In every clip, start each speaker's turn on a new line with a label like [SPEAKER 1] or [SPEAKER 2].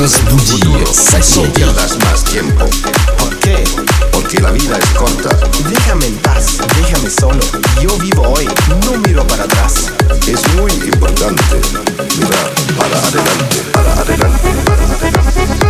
[SPEAKER 1] No pierdas más tiempo.
[SPEAKER 2] ¿Por qué?
[SPEAKER 1] Porque la vida es corta.
[SPEAKER 2] Déjame en paz, déjame solo. Yo vivo hoy, no miro para atrás.
[SPEAKER 1] Es muy importante mirar para adelante, para adelante.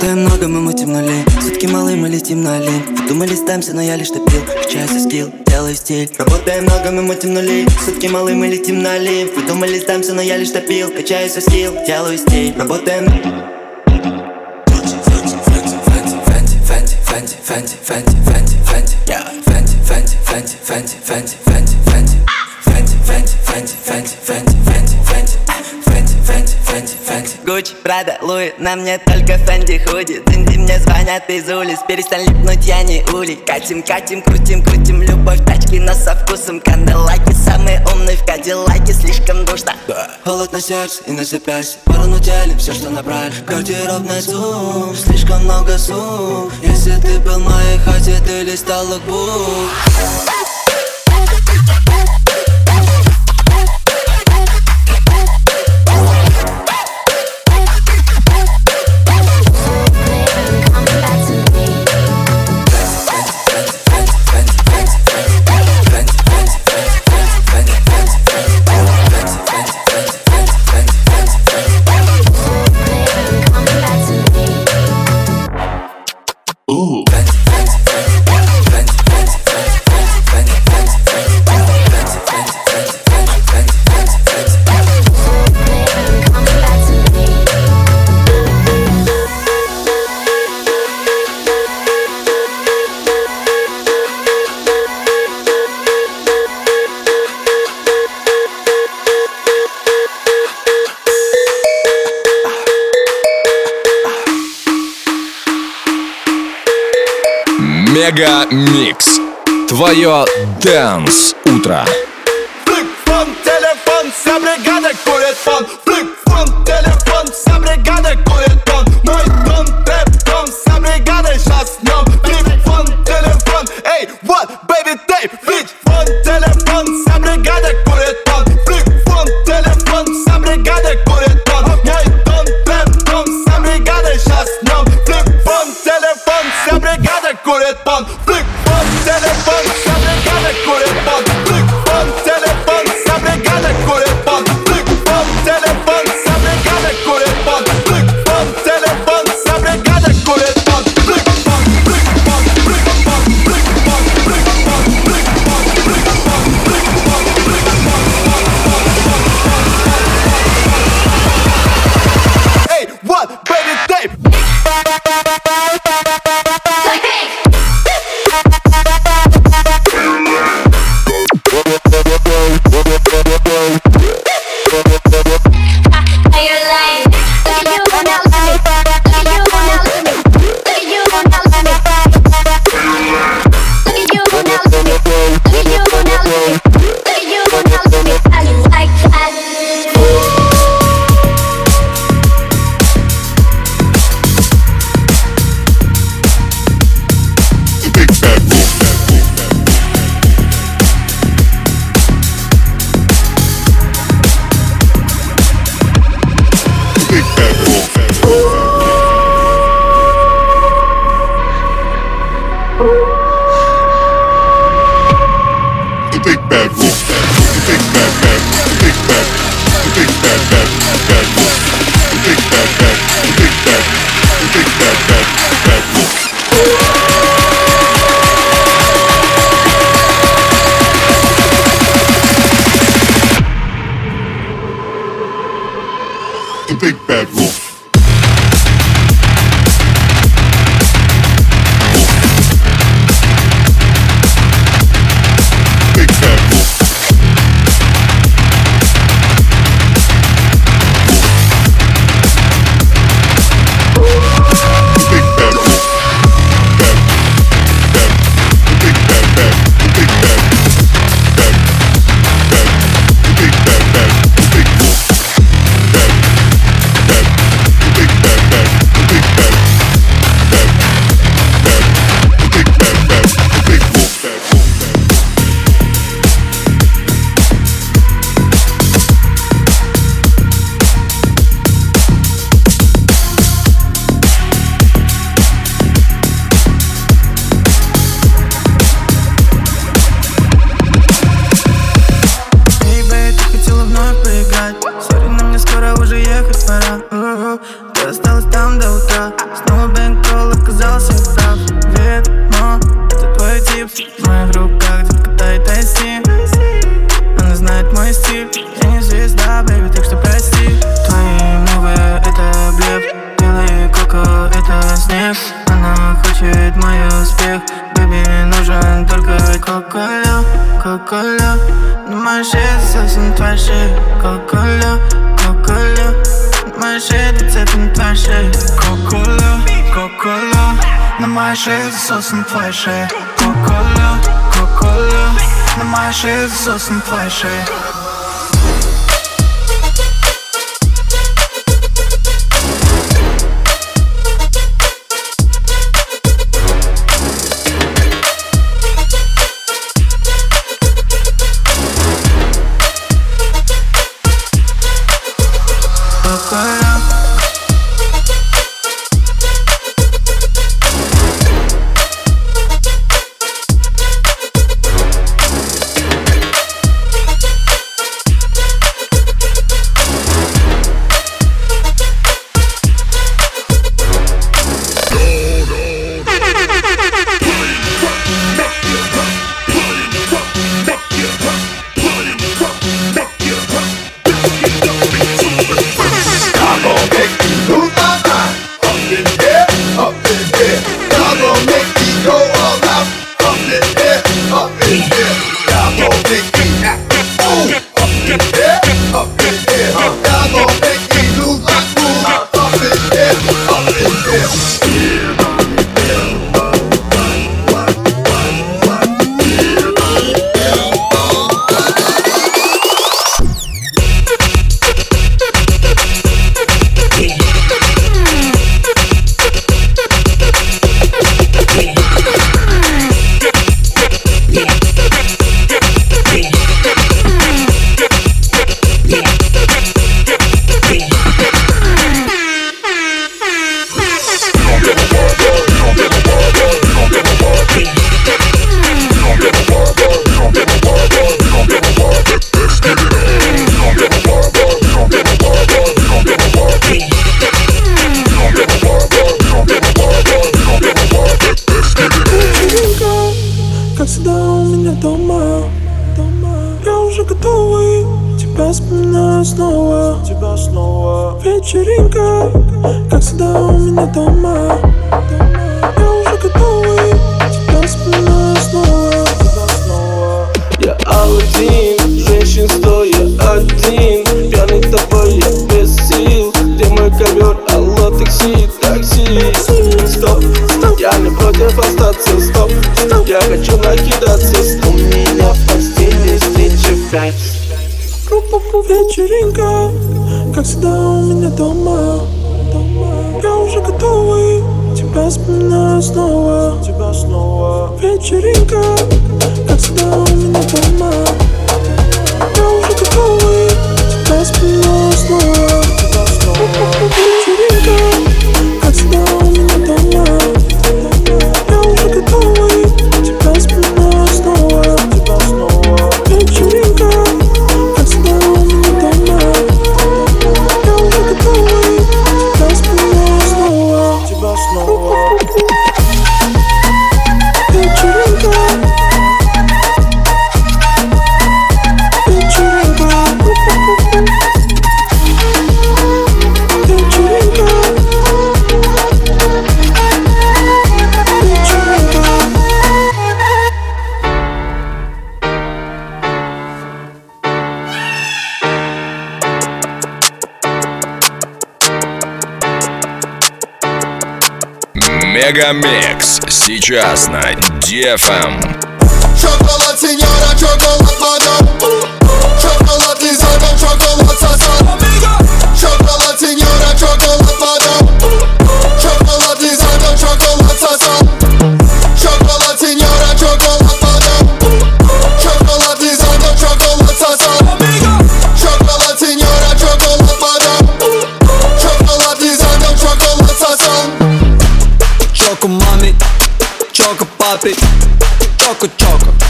[SPEAKER 3] Работаем много, мы мутим нули Сутки малы, мы летим на олимп Думали, сдамся, но я лишь топил Качаю свой скилл, делаю стиль Работаем много, мы мутим нули Сутки малы, мы летим на олимп Вы думали, сдамся, но я лишь топил Качаю свой скилл, делаю стиль Работаем Фэнти, фэнти, фэнти. Фэнти, фэнти, фэнти, фэнти, фэнти, фэнти, фэнти, фэнти, фэнти, фэнти, фэнти, фэнти, фэнти, фэнти, Гуччи, Прада, Луи, на мне только Фэнди худи Дынди мне звонят из улиц, перестань липнуть, я не ули Катим, катим, крутим, крутим, любовь, тачки, но со вкусом Канделаки, самые умные в Кадиллаке, слишком душно. Холод на сердце и на запястье, порону делим все, что набрали. Гардеробный зум, слишком много сум. Если ты был в моей хате, ты листал логбук
[SPEAKER 4] Ooh.
[SPEAKER 5] Mega Mix. Твое Dance Утро.
[SPEAKER 6] Телефон, вся бригада курит фон big bad wolf. Baby, так что прости. Твои мувы — это блеф. Белый коко — это снег. Она хочет мой успех. Baby, нужен только коколя, коколя Думаешь, это совсем твоя Коколя, коколя ну, Думаешь, это цепь твоя Коколя, коколя На моей шее сосен твоя шея Коколя,
[SPEAKER 1] коколя На моей шее сосен твоя шея не дома. Я уже готовый тебя вспоминаю снова. Я один, женщин стоя один. Пьяный тобой я без сил. Где мой ковер, алло, такси, такси? Стоп, стоп, я не против остаться, стоп, стоп
[SPEAKER 7] Я хочу накидаться, стоп. У меня в постели встреча пять. Вечеринка, как всегда у меня дома готовы Тебя вспоминаю снова Тебя снова. Вечеринка, как всегда у меня дома.
[SPEAKER 5] Мегамикс сейчас на DFM.
[SPEAKER 6] Шоколад, сеньора, шоколад, мадам drop it.
[SPEAKER 8] Choco, choco.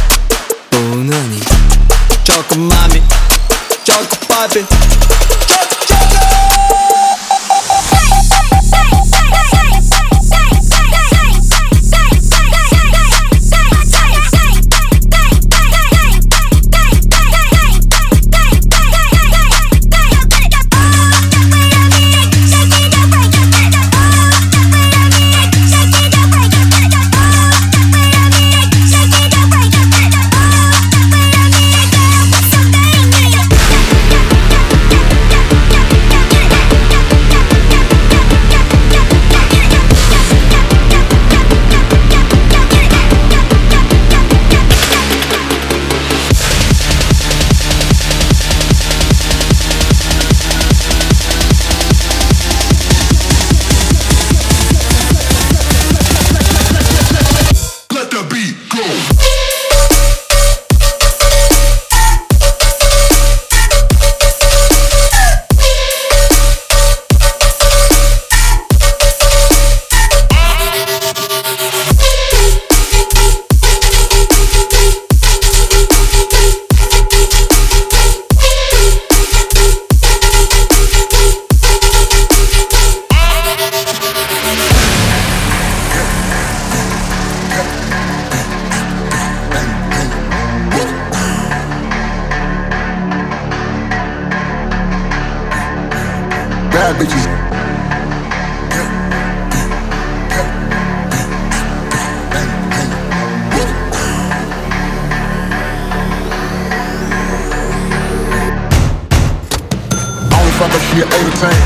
[SPEAKER 9] motherfucker, she an 8 or 10.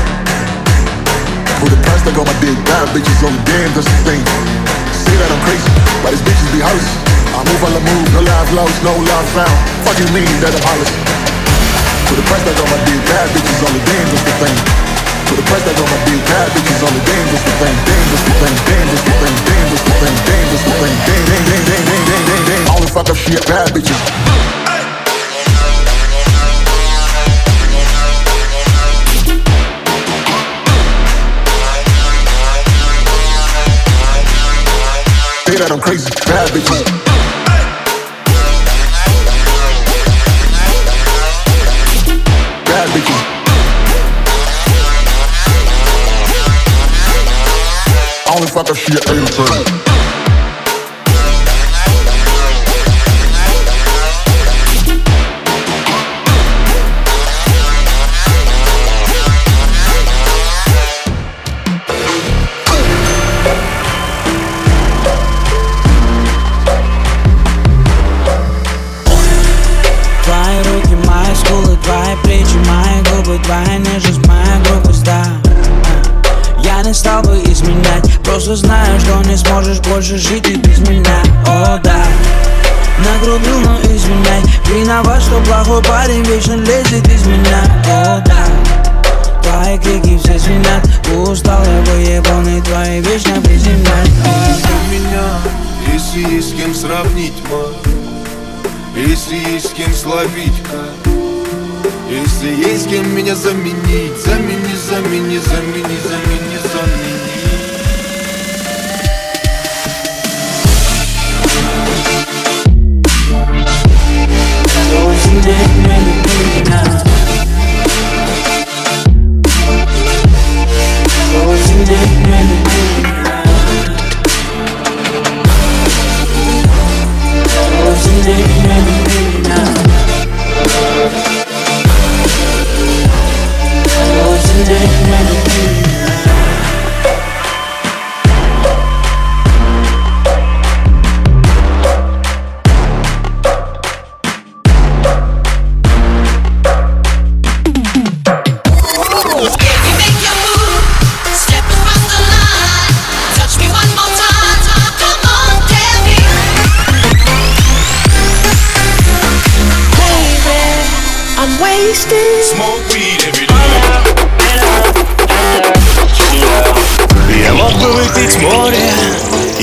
[SPEAKER 9] With the price tag on my dick, bad bitches on damn, that's thing. Say that I'm crazy, but these bitches be hoes. I move I move, no life lost, no love found. Fuck you mean that I'm hollis? With the price tag on my dick, bad bitches on damn, that's thing. With the price tag on my dick, bad bitches on damn, that's the thing. Damn, that's the thing. Damn, that's the thing. Damn, that's the thing. Damn, that's the thing. Damn, damn, damn, damn, damn, damn, damn. All the fuck up shit, bad bitches. say that I'm crazy. Bad bitches. I only fuck if she
[SPEAKER 10] a A-turn. Мои губы Твоя нежность, моя грубость, да. Я не стал бы изменять Просто знаю, что не сможешь больше жить и без меня. О, да. Нагрубил, но извиняй. Виноват, что плохой парень вечно лезет из меня. О, да. Твои крики все звенят. Устал я выебанный, твои вечно приземлять
[SPEAKER 11] меня, если есть с кем сравнить, ма. Если есть с кем словить, как Если есть кем меня заменить Замени, замени, замени, замени, замени